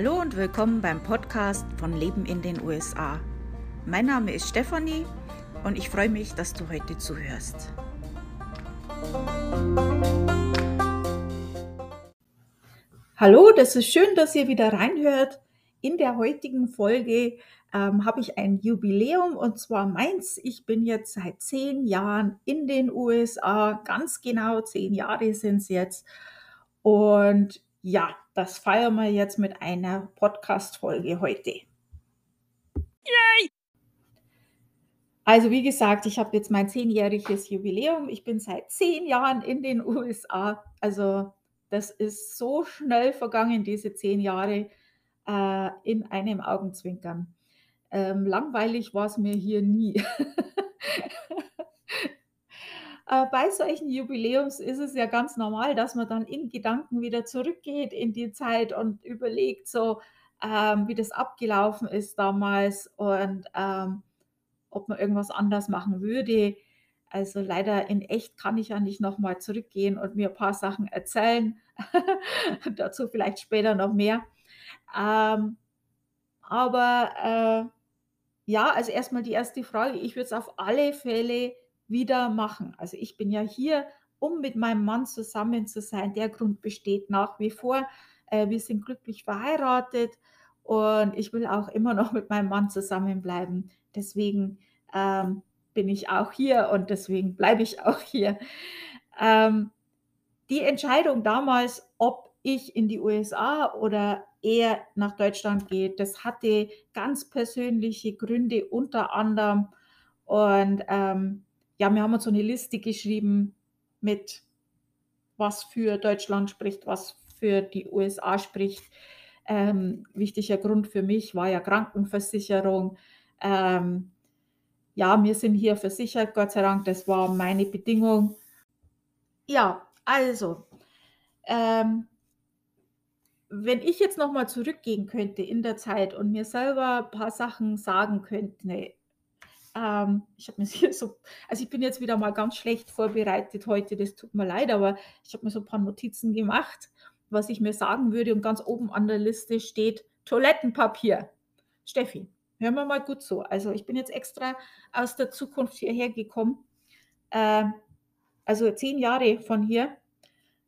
Hallo und willkommen beim Podcast von Leben in den USA. Mein Name ist Stefanie und ich freue mich, dass du heute zuhörst. Hallo, das ist schön, dass ihr wieder reinhört. In der heutigen Folge ähm, habe ich ein Jubiläum und zwar meins. Ich bin jetzt seit zehn Jahren in den USA, ganz genau zehn Jahre sind es jetzt. Und ja, das feiern wir jetzt mit einer Podcast-Folge heute. Yay! Also wie gesagt, ich habe jetzt mein zehnjähriges Jubiläum. Ich bin seit zehn Jahren in den USA. Also das ist so schnell vergangen, diese zehn Jahre äh, in einem Augenzwinkern. Ähm, langweilig war es mir hier nie. Äh, bei solchen Jubiläums ist es ja ganz normal, dass man dann in Gedanken wieder zurückgeht in die Zeit und überlegt so, ähm, wie das abgelaufen ist damals und ähm, ob man irgendwas anders machen würde. Also leider in echt kann ich ja nicht nochmal zurückgehen und mir ein paar Sachen erzählen. Dazu vielleicht später noch mehr. Ähm, aber äh, ja, also erstmal die erste Frage. Ich würde es auf alle Fälle wieder machen. Also ich bin ja hier, um mit meinem Mann zusammen zu sein. Der Grund besteht nach wie vor. Äh, wir sind glücklich verheiratet und ich will auch immer noch mit meinem Mann zusammenbleiben. Deswegen ähm, bin ich auch hier und deswegen bleibe ich auch hier. Ähm, die Entscheidung damals, ob ich in die USA oder er nach Deutschland geht, das hatte ganz persönliche Gründe unter anderem. Und ähm, ja, wir haben uns so eine Liste geschrieben mit, was für Deutschland spricht, was für die USA spricht. Ähm, wichtiger Grund für mich war ja Krankenversicherung. Ähm, ja, wir sind hier versichert, Gott sei Dank, das war meine Bedingung. Ja, also, ähm, wenn ich jetzt nochmal zurückgehen könnte in der Zeit und mir selber ein paar Sachen sagen könnte, ähm, ich habe mir so, also ich bin jetzt wieder mal ganz schlecht vorbereitet heute, das tut mir leid, aber ich habe mir so ein paar Notizen gemacht, was ich mir sagen würde und ganz oben an der Liste steht Toilettenpapier. Steffi, hören wir mal gut so. Also ich bin jetzt extra aus der Zukunft hierher gekommen. Äh, also zehn Jahre von hier.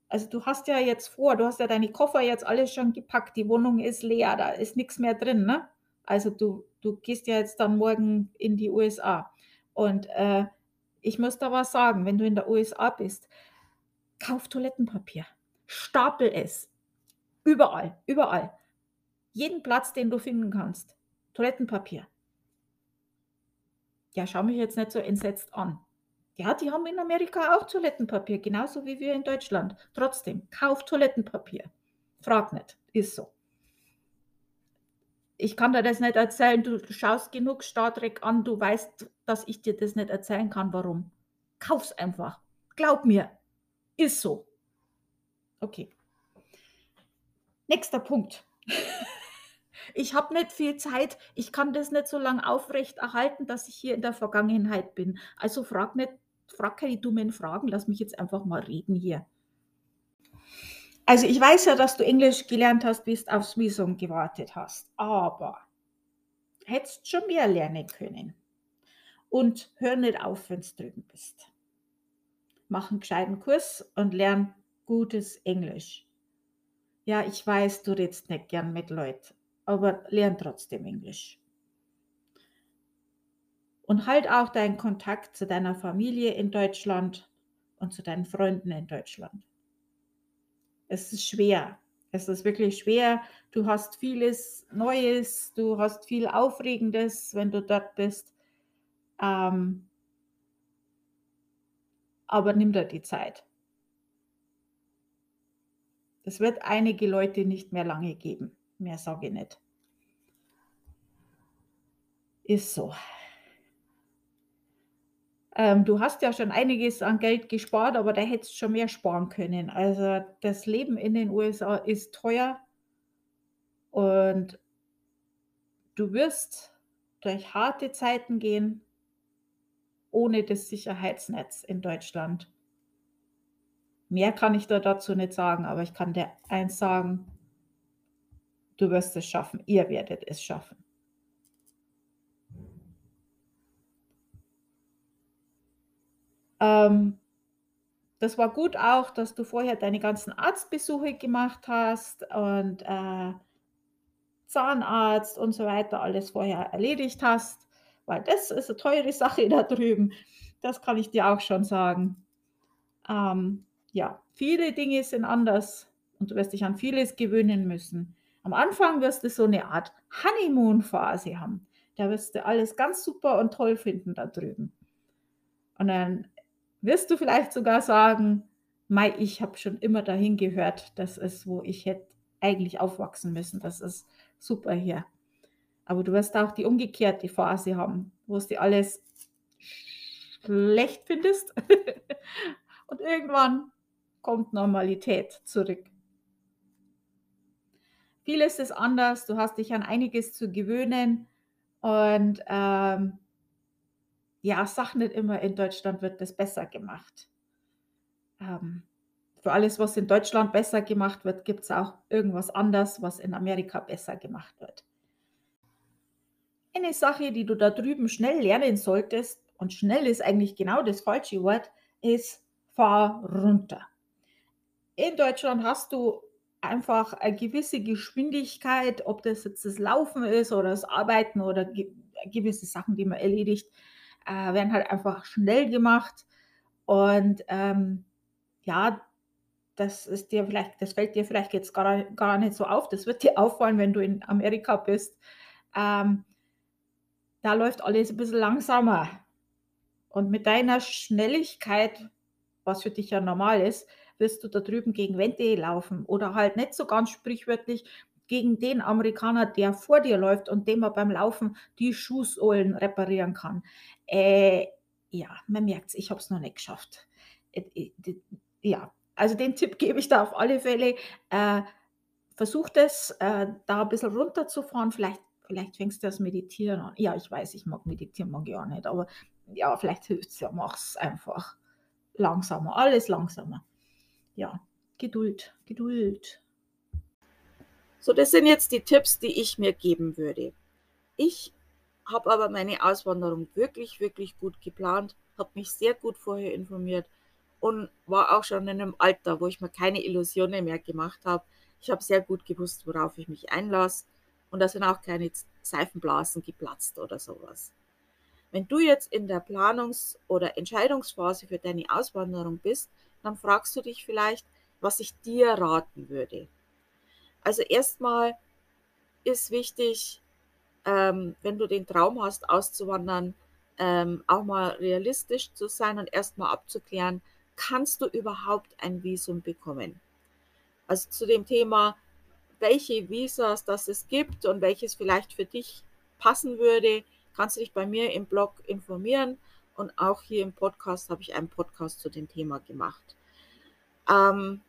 Also du hast ja jetzt vor, du hast ja deine Koffer jetzt alles schon gepackt, die Wohnung ist leer, da ist nichts mehr drin, ne? Also du, du gehst ja jetzt dann morgen in die USA. Und äh, ich muss da was sagen, wenn du in der USA bist, kauf Toilettenpapier, stapel es. Überall, überall. Jeden Platz, den du finden kannst. Toilettenpapier. Ja, schau mich jetzt nicht so entsetzt an. Ja, die haben in Amerika auch Toilettenpapier, genauso wie wir in Deutschland. Trotzdem, kauf Toilettenpapier. Frag nicht, ist so ich kann dir das nicht erzählen, du schaust genug Star Trek an, du weißt, dass ich dir das nicht erzählen kann, warum. Kauf's einfach. Glaub mir. Ist so. Okay. Nächster Punkt. Ich habe nicht viel Zeit, ich kann das nicht so lange aufrecht erhalten, dass ich hier in der Vergangenheit bin. Also frag nicht, frag keine dummen Fragen, lass mich jetzt einfach mal reden hier. Also ich weiß ja, dass du Englisch gelernt hast, bis du aufs Visum gewartet hast, aber hättest schon mehr lernen können. Und hör nicht auf, wenn du drüben bist. Mach einen gescheiten Kurs und lern gutes Englisch. Ja, ich weiß, du redest nicht gern mit Leuten, aber lern trotzdem Englisch. Und halt auch deinen Kontakt zu deiner Familie in Deutschland und zu deinen Freunden in Deutschland. Es ist schwer. Es ist wirklich schwer. Du hast vieles Neues, du hast viel Aufregendes, wenn du dort bist. Ähm, aber nimm dir die Zeit. Es wird einige Leute nicht mehr lange geben. Mehr sage ich nicht. Ist so. Ähm, du hast ja schon einiges an Geld gespart, aber da hättest du schon mehr sparen können. Also das Leben in den USA ist teuer und du wirst durch harte Zeiten gehen ohne das Sicherheitsnetz in Deutschland. Mehr kann ich da dazu nicht sagen, aber ich kann dir eins sagen, Du wirst es schaffen. Ihr werdet es schaffen. Ähm, das war gut auch, dass du vorher deine ganzen Arztbesuche gemacht hast und äh, Zahnarzt und so weiter alles vorher erledigt hast, weil das ist eine teure Sache da drüben. Das kann ich dir auch schon sagen. Ähm, ja, viele Dinge sind anders und du wirst dich an vieles gewöhnen müssen. Am Anfang wirst du so eine Art Honeymoon-Phase haben. Da wirst du alles ganz super und toll finden da drüben. Und dann wirst du vielleicht sogar sagen, Mai, ich habe schon immer dahin gehört, das ist, wo ich hätte eigentlich aufwachsen müssen. Das ist super hier. Aber du wirst auch die umgekehrte Phase haben, wo es dir alles schlecht findest. Und irgendwann kommt Normalität zurück. Vieles ist anders, du hast dich an einiges zu gewöhnen und ähm, ja, sag nicht immer, in Deutschland wird das besser gemacht. Ähm, für alles, was in Deutschland besser gemacht wird, gibt es auch irgendwas anderes, was in Amerika besser gemacht wird. Eine Sache, die du da drüben schnell lernen solltest, und schnell ist eigentlich genau das falsche Wort, ist fahr runter. In Deutschland hast du einfach eine gewisse Geschwindigkeit, ob das jetzt das Laufen ist oder das Arbeiten oder gewisse Sachen, die man erledigt, äh, werden halt einfach schnell gemacht. Und ähm, ja, das ist dir vielleicht, das fällt dir vielleicht jetzt gar, gar nicht so auf. Das wird dir auffallen, wenn du in Amerika bist. Ähm, da läuft alles ein bisschen langsamer. Und mit deiner Schnelligkeit, was für dich ja normal ist, wirst du da drüben gegen Wände laufen oder halt nicht so ganz sprichwörtlich gegen den Amerikaner, der vor dir läuft und dem man beim Laufen die Schuhsohlen reparieren kann. Äh, ja, man merkt es, ich habe es noch nicht geschafft. Äh, äh, ja, also den Tipp gebe ich da auf alle Fälle. Äh, versucht es, äh, da ein bisschen runterzufahren. Vielleicht, vielleicht fängst du das Meditieren an. Ja, ich weiß, ich mag meditieren, mag ich auch nicht, aber ja, vielleicht hilft es ja, mach es einfach langsamer, alles langsamer. Ja, Geduld, Geduld. So, das sind jetzt die Tipps, die ich mir geben würde. Ich habe aber meine Auswanderung wirklich, wirklich gut geplant, habe mich sehr gut vorher informiert und war auch schon in einem Alter, wo ich mir keine Illusionen mehr gemacht habe. Ich habe sehr gut gewusst, worauf ich mich einlasse und da sind auch keine Seifenblasen geplatzt oder sowas. Wenn du jetzt in der Planungs- oder Entscheidungsphase für deine Auswanderung bist, dann fragst du dich vielleicht, was ich dir raten würde. Also erstmal ist wichtig, ähm, wenn du den Traum hast, auszuwandern, ähm, auch mal realistisch zu sein und erstmal abzuklären, kannst du überhaupt ein Visum bekommen? Also zu dem Thema, welche Visas das es gibt und welches vielleicht für dich passen würde, kannst du dich bei mir im Blog informieren und auch hier im Podcast habe ich einen Podcast zu dem Thema gemacht. Ähm,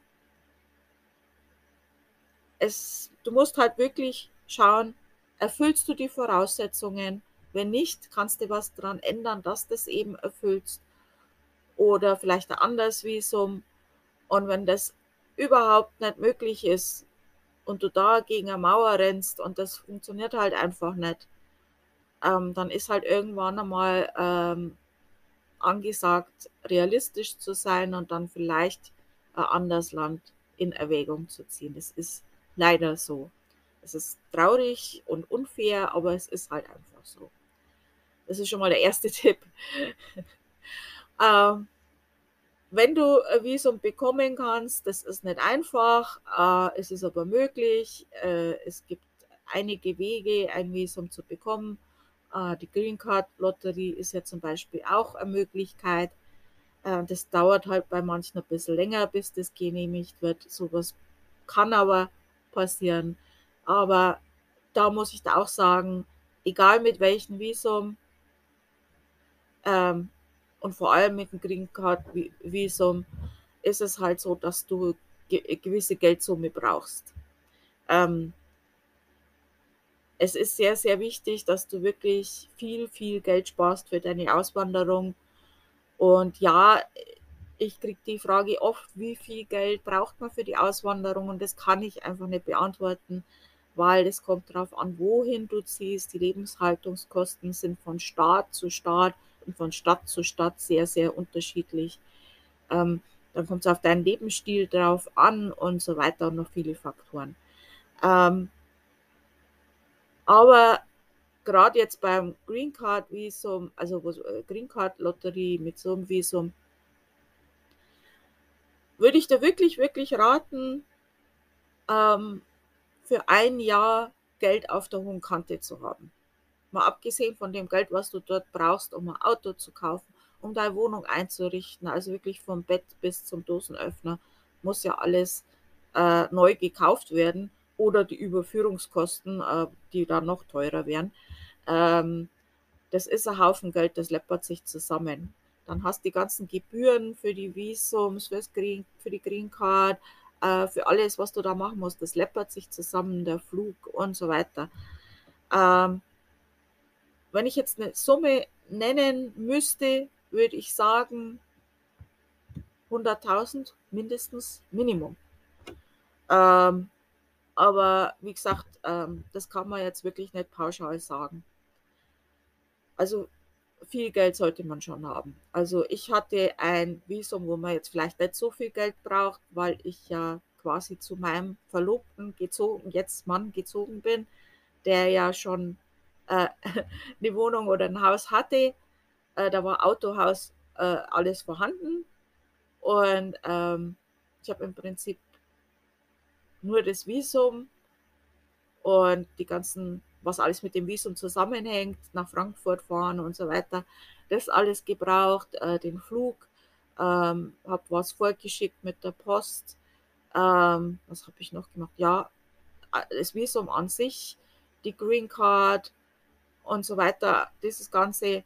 es, du musst halt wirklich schauen, erfüllst du die Voraussetzungen? Wenn nicht, kannst du was daran ändern, dass du das eben erfüllst. Oder vielleicht ein anderes Visum. Und wenn das überhaupt nicht möglich ist und du da gegen eine Mauer rennst und das funktioniert halt einfach nicht, ähm, dann ist halt irgendwann einmal ähm, angesagt, realistisch zu sein und dann vielleicht ein anderes Land in Erwägung zu ziehen. Das ist leider so. Es ist traurig und unfair, aber es ist halt einfach so. Das ist schon mal der erste Tipp. ähm, wenn du ein Visum bekommen kannst, das ist nicht einfach, äh, es ist aber möglich. Äh, es gibt einige Wege, ein Visum zu bekommen. Äh, die Green Card Lotterie ist ja zum Beispiel auch eine Möglichkeit. Äh, das dauert halt bei manchen ein bisschen länger, bis das genehmigt wird. Sowas kann aber passieren. Aber da muss ich da auch sagen, egal mit welchem Visum ähm, und vor allem mit dem Green Card Visum, ist es halt so, dass du ge gewisse Geldsumme brauchst. Ähm, es ist sehr, sehr wichtig, dass du wirklich viel, viel Geld sparst für deine Auswanderung. Und ja, ich kriege die Frage oft, wie viel Geld braucht man für die Auswanderung? Und das kann ich einfach nicht beantworten, weil es kommt darauf an, wohin du ziehst. Die Lebenshaltungskosten sind von Staat zu Staat und von Stadt zu Stadt sehr, sehr unterschiedlich. Ähm, dann kommt es auf deinen Lebensstil drauf an und so weiter und noch viele Faktoren. Ähm, aber gerade jetzt beim Green Card Visum, also äh, Green Card Lotterie mit so einem Visum, würde ich da wirklich, wirklich raten, ähm, für ein Jahr Geld auf der hohen Kante zu haben. Mal abgesehen von dem Geld, was du dort brauchst, um ein Auto zu kaufen, um deine Wohnung einzurichten, also wirklich vom Bett bis zum Dosenöffner, muss ja alles äh, neu gekauft werden oder die Überführungskosten, äh, die dann noch teurer wären. Ähm, das ist ein Haufen Geld, das läppert sich zusammen. Dann hast du die ganzen Gebühren für die Visums, fürs Green, für die Green Card, äh, für alles, was du da machen musst. Das läppert sich zusammen, der Flug und so weiter. Ähm, wenn ich jetzt eine Summe nennen müsste, würde ich sagen 100.000 mindestens Minimum. Ähm, aber wie gesagt, ähm, das kann man jetzt wirklich nicht pauschal sagen. Also viel Geld sollte man schon haben. Also ich hatte ein Visum, wo man jetzt vielleicht nicht so viel Geld braucht, weil ich ja quasi zu meinem Verlobten gezogen, jetzt Mann gezogen bin, der ja schon äh, eine Wohnung oder ein Haus hatte. Äh, da war Autohaus äh, alles vorhanden. Und ähm, ich habe im Prinzip nur das Visum und die ganzen was alles mit dem Visum zusammenhängt, nach Frankfurt fahren und so weiter. Das alles gebraucht, äh, den Flug, ähm, habe was vorgeschickt mit der Post. Ähm, was habe ich noch gemacht? Ja, äh, das Visum an sich, die Green Card und so weiter, dieses Ganze.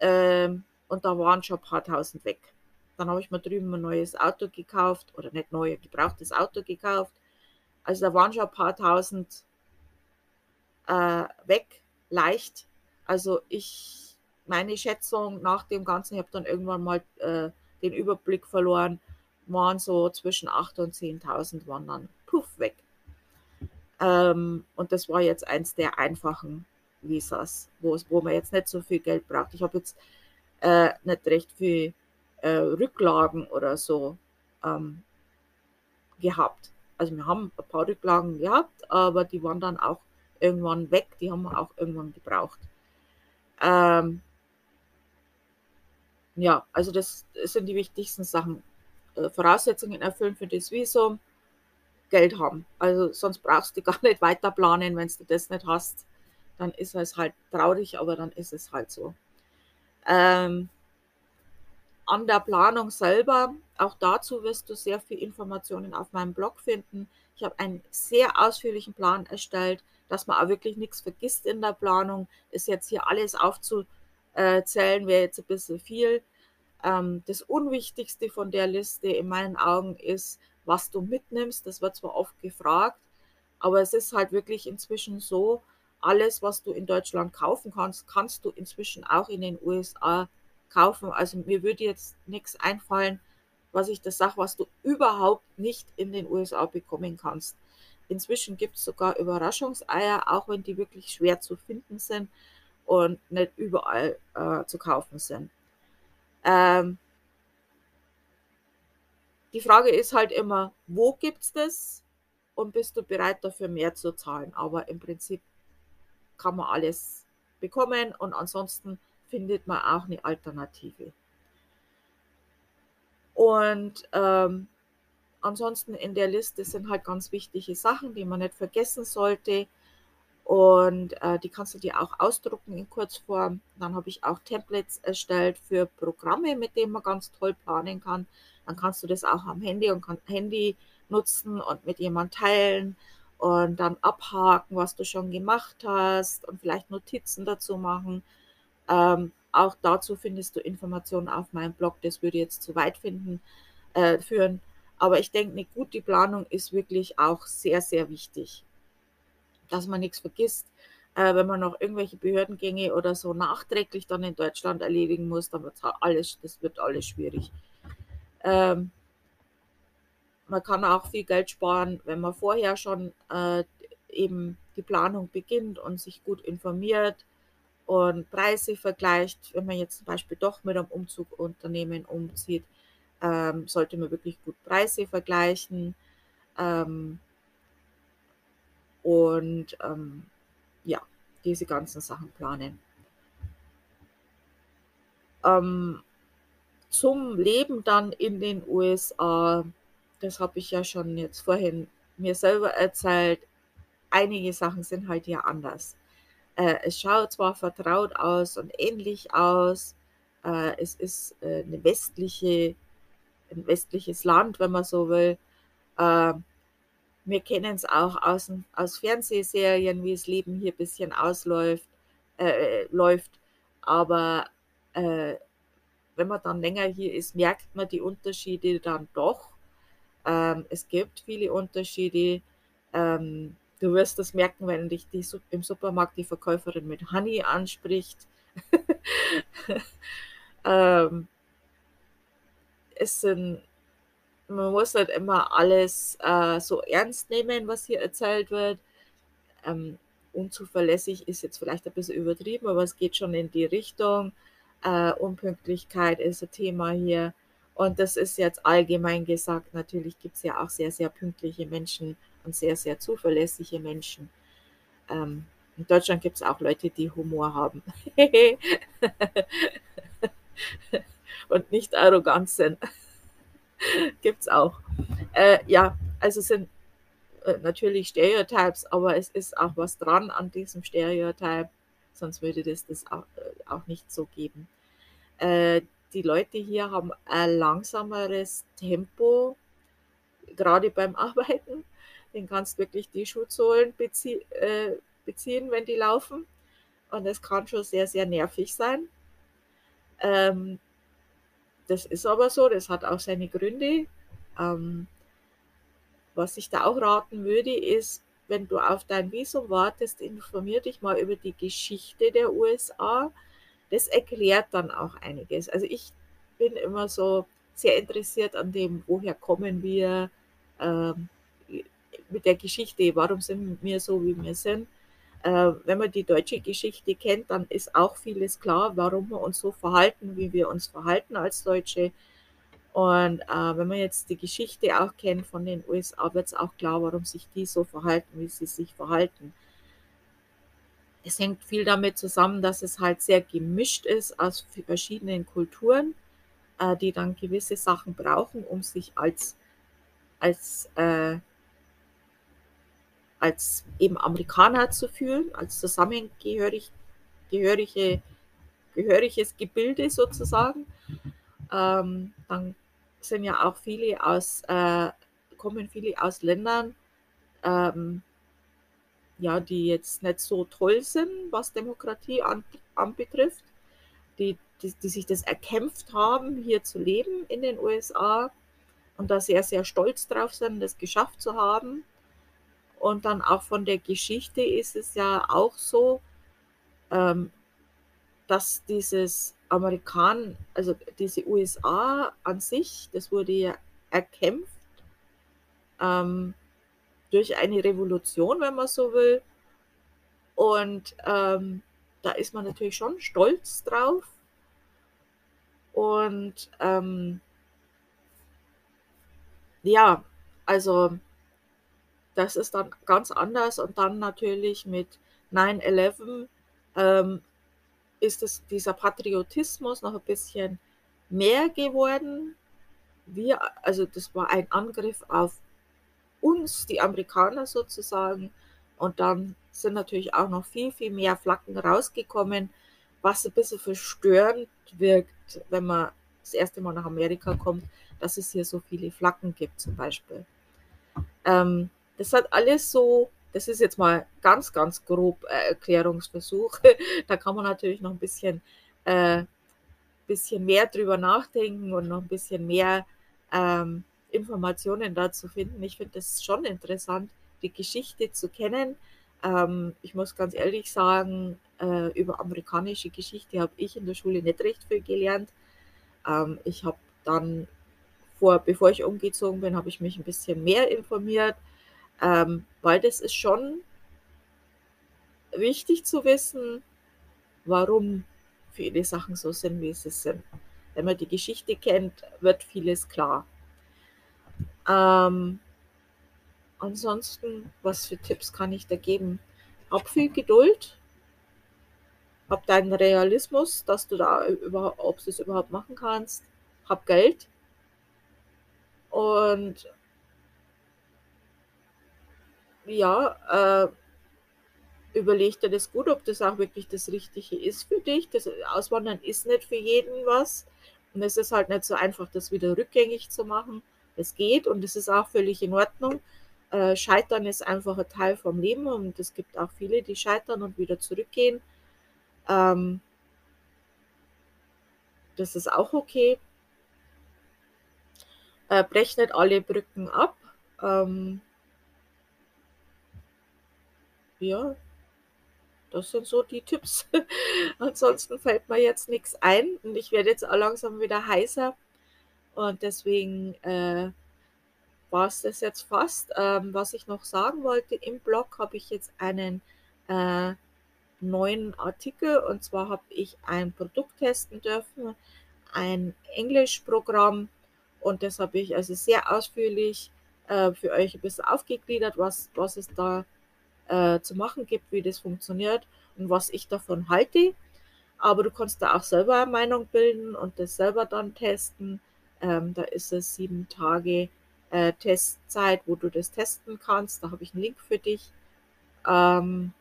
Ähm, und da waren schon ein paar tausend weg. Dann habe ich mir drüben ein neues Auto gekauft oder nicht neu, gebrauchtes Auto gekauft. Also da waren schon ein paar tausend äh, weg, leicht. Also ich, meine Schätzung nach dem Ganzen, ich habe dann irgendwann mal äh, den Überblick verloren, waren so zwischen 8.000 und 10.000 waren dann puff weg. Ähm, und das war jetzt eins der einfachen Visas, wo, wo man jetzt nicht so viel Geld braucht. Ich habe jetzt äh, nicht recht viel äh, Rücklagen oder so ähm, gehabt. Also wir haben ein paar Rücklagen gehabt, aber die waren dann auch irgendwann weg, die haben wir auch irgendwann gebraucht. Ähm, ja, also das, sind die wichtigsten Sachen. Äh, Voraussetzungen erfüllen für das Visum, Geld haben. Also sonst brauchst du gar nicht weiter planen, wenn du das nicht hast. Dann ist es halt traurig, aber dann ist es halt so. Ähm, an der Planung selber, auch dazu wirst du sehr viel Informationen auf meinem Blog finden. Ich habe einen sehr ausführlichen Plan erstellt, dass man auch wirklich nichts vergisst in der Planung. Ist jetzt hier alles aufzuzählen, wäre jetzt ein bisschen viel. Ähm, das Unwichtigste von der Liste in meinen Augen ist, was du mitnimmst. Das wird zwar oft gefragt, aber es ist halt wirklich inzwischen so, alles, was du in Deutschland kaufen kannst, kannst du inzwischen auch in den USA kaufen. Also mir würde jetzt nichts einfallen, was ich das sage, was du überhaupt nicht in den USA bekommen kannst. Inzwischen gibt es sogar Überraschungseier, auch wenn die wirklich schwer zu finden sind und nicht überall äh, zu kaufen sind. Ähm, die Frage ist halt immer, wo gibt es das und bist du bereit dafür mehr zu zahlen? Aber im Prinzip kann man alles bekommen und ansonsten findet man auch eine Alternative. Und ähm, ansonsten in der Liste sind halt ganz wichtige Sachen, die man nicht vergessen sollte. Und äh, die kannst du dir auch ausdrucken in Kurzform. Dann habe ich auch Templates erstellt für Programme, mit denen man ganz toll planen kann. Dann kannst du das auch am Handy und kann Handy nutzen und mit jemandem teilen und dann abhaken, was du schon gemacht hast und vielleicht Notizen dazu machen. Ähm, auch dazu findest du Informationen auf meinem Blog. Das würde jetzt zu weit finden, äh, führen. Aber ich denke, eine gute Planung ist wirklich auch sehr, sehr wichtig, dass man nichts vergisst. Äh, wenn man noch irgendwelche Behördengänge oder so nachträglich dann in Deutschland erledigen muss, dann wird alles, das wird alles schwierig. Ähm, man kann auch viel Geld sparen, wenn man vorher schon äh, eben die Planung beginnt und sich gut informiert und Preise vergleicht. Wenn man jetzt zum Beispiel doch mit einem Umzugunternehmen umzieht, ähm, sollte man wirklich gut Preise vergleichen. Ähm, und ähm, ja, diese ganzen Sachen planen. Ähm, zum Leben dann in den USA, das habe ich ja schon jetzt vorhin mir selber erzählt, einige Sachen sind halt ja anders. Äh, es schaut zwar vertraut aus und ähnlich aus, äh, es ist äh, eine westliche, ein westliches Land, wenn man so will. Äh, wir kennen es auch aus, aus Fernsehserien, wie das Leben hier ein bisschen ausläuft, äh, läuft. Aber äh, wenn man dann länger hier ist, merkt man die Unterschiede dann doch. Ähm, es gibt viele Unterschiede. Ähm, du wirst das merken, wenn dich die, im Supermarkt die Verkäuferin mit Honey anspricht. ähm, es sind man muss nicht immer alles äh, so ernst nehmen, was hier erzählt wird. Ähm, unzuverlässig ist jetzt vielleicht ein bisschen übertrieben, aber es geht schon in die Richtung. Äh, Unpünktlichkeit ist ein Thema hier. Und das ist jetzt allgemein gesagt. Natürlich gibt es ja auch sehr, sehr pünktliche Menschen und sehr, sehr zuverlässige Menschen. Ähm, in Deutschland gibt es auch Leute, die Humor haben. und nicht arrogant sind. Gibt es auch. Äh, ja, also sind äh, natürlich Stereotypes, aber es ist auch was dran an diesem Stereotype, sonst würde das das auch, äh, auch nicht so geben. Äh, die Leute hier haben ein langsameres Tempo, gerade beim Arbeiten. Den kannst wirklich die Schutzsohlen bezie beziehen, wenn die laufen. Und es kann schon sehr, sehr nervig sein. Ähm, das ist aber so, das hat auch seine Gründe. Ähm, was ich da auch raten würde, ist, wenn du auf dein Visum wartest, informier dich mal über die Geschichte der USA. Das erklärt dann auch einiges. Also ich bin immer so sehr interessiert an dem, woher kommen wir, ähm, mit der Geschichte, warum sind wir so, wie wir sind. Äh, wenn man die deutsche Geschichte kennt, dann ist auch vieles klar, warum wir uns so verhalten, wie wir uns verhalten als Deutsche. Und äh, wenn man jetzt die Geschichte auch kennt von den USA, wird es auch klar, warum sich die so verhalten, wie sie sich verhalten. Es hängt viel damit zusammen, dass es halt sehr gemischt ist aus verschiedenen Kulturen, äh, die dann gewisse Sachen brauchen, um sich als, als äh, als eben Amerikaner zu fühlen, als zusammengehörig, gehörige, gehöriges Gebilde sozusagen. Ähm, dann sind ja auch viele aus, äh, kommen viele aus Ländern, ähm, ja, die jetzt nicht so toll sind, was Demokratie an, anbetrifft, die, die, die sich das erkämpft haben, hier zu leben in den USA und da sehr, sehr stolz drauf sind, das geschafft zu haben. Und dann auch von der Geschichte ist es ja auch so, ähm, dass dieses Amerikan, also diese USA an sich, das wurde ja erkämpft ähm, durch eine Revolution, wenn man so will. Und ähm, da ist man natürlich schon stolz drauf. Und ähm, ja, also das ist dann ganz anders und dann natürlich mit 9-11 ähm, ist es dieser Patriotismus noch ein bisschen mehr geworden. Wir, also das war ein Angriff auf uns, die Amerikaner sozusagen. Und dann sind natürlich auch noch viel, viel mehr Flaggen rausgekommen, was ein bisschen verstörend wirkt, wenn man das erste Mal nach Amerika kommt, dass es hier so viele Flaggen gibt zum Beispiel. Ähm, das hat alles so, das ist jetzt mal ganz, ganz grob äh, Erklärungsversuch. da kann man natürlich noch ein bisschen, äh, bisschen mehr drüber nachdenken und noch ein bisschen mehr ähm, Informationen dazu finden. Ich finde es schon interessant, die Geschichte zu kennen. Ähm, ich muss ganz ehrlich sagen, äh, über amerikanische Geschichte habe ich in der Schule nicht recht viel gelernt. Ähm, ich habe dann vor, bevor ich umgezogen bin, habe ich mich ein bisschen mehr informiert ähm, weil das ist schon wichtig zu wissen, warum viele Sachen so sind, wie sie sind. Wenn man die Geschichte kennt, wird vieles klar. Ähm, ansonsten, was für Tipps kann ich da geben? Hab viel Geduld, hab deinen Realismus, dass du da überhaupt, ob du es überhaupt machen kannst, hab Geld und ja, äh, überleg dir das gut, ob das auch wirklich das Richtige ist für dich. Das Auswandern ist nicht für jeden was. Und es ist halt nicht so einfach, das wieder rückgängig zu machen. Es geht und es ist auch völlig in Ordnung. Äh, scheitern ist einfach ein Teil vom Leben und es gibt auch viele, die scheitern und wieder zurückgehen. Ähm, das ist auch okay. Äh, brech nicht alle Brücken ab. Ähm, ja, das sind so die Tipps. Ansonsten fällt mir jetzt nichts ein und ich werde jetzt auch langsam wieder heißer. Und deswegen äh, war es das jetzt fast. Ähm, was ich noch sagen wollte, im Blog habe ich jetzt einen äh, neuen Artikel und zwar habe ich ein Produkt testen dürfen, ein Englischprogramm und das habe ich also sehr ausführlich äh, für euch ein bisschen aufgegliedert, was, was es da äh, zu machen gibt, wie das funktioniert und was ich davon halte. Aber du kannst da auch selber eine Meinung bilden und das selber dann testen. Ähm, da ist es sieben Tage äh, Testzeit, wo du das testen kannst. Da habe ich einen Link für dich. Ähm,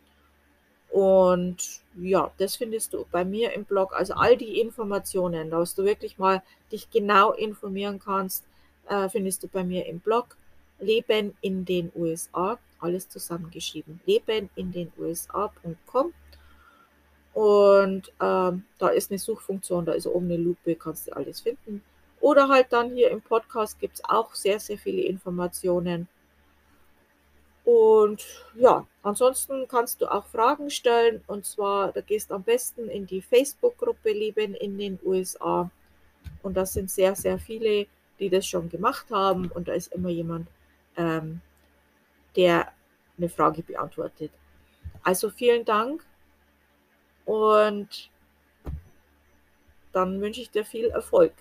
und ja, das findest du bei mir im Blog. Also all die Informationen, dass du wirklich mal dich genau informieren kannst, äh, findest du bei mir im Blog. Leben in den USA alles zusammengeschrieben. Leben in den USA.com. Und ähm, da ist eine Suchfunktion, da ist oben eine Lupe, kannst du alles finden. Oder halt dann hier im Podcast gibt es auch sehr, sehr viele Informationen. Und ja, ansonsten kannst du auch Fragen stellen. Und zwar, da gehst am besten in die Facebook-Gruppe Leben in den USA. Und das sind sehr, sehr viele, die das schon gemacht haben. Und da ist immer jemand, ähm, der eine Frage beantwortet. Also vielen Dank und dann wünsche ich dir viel Erfolg.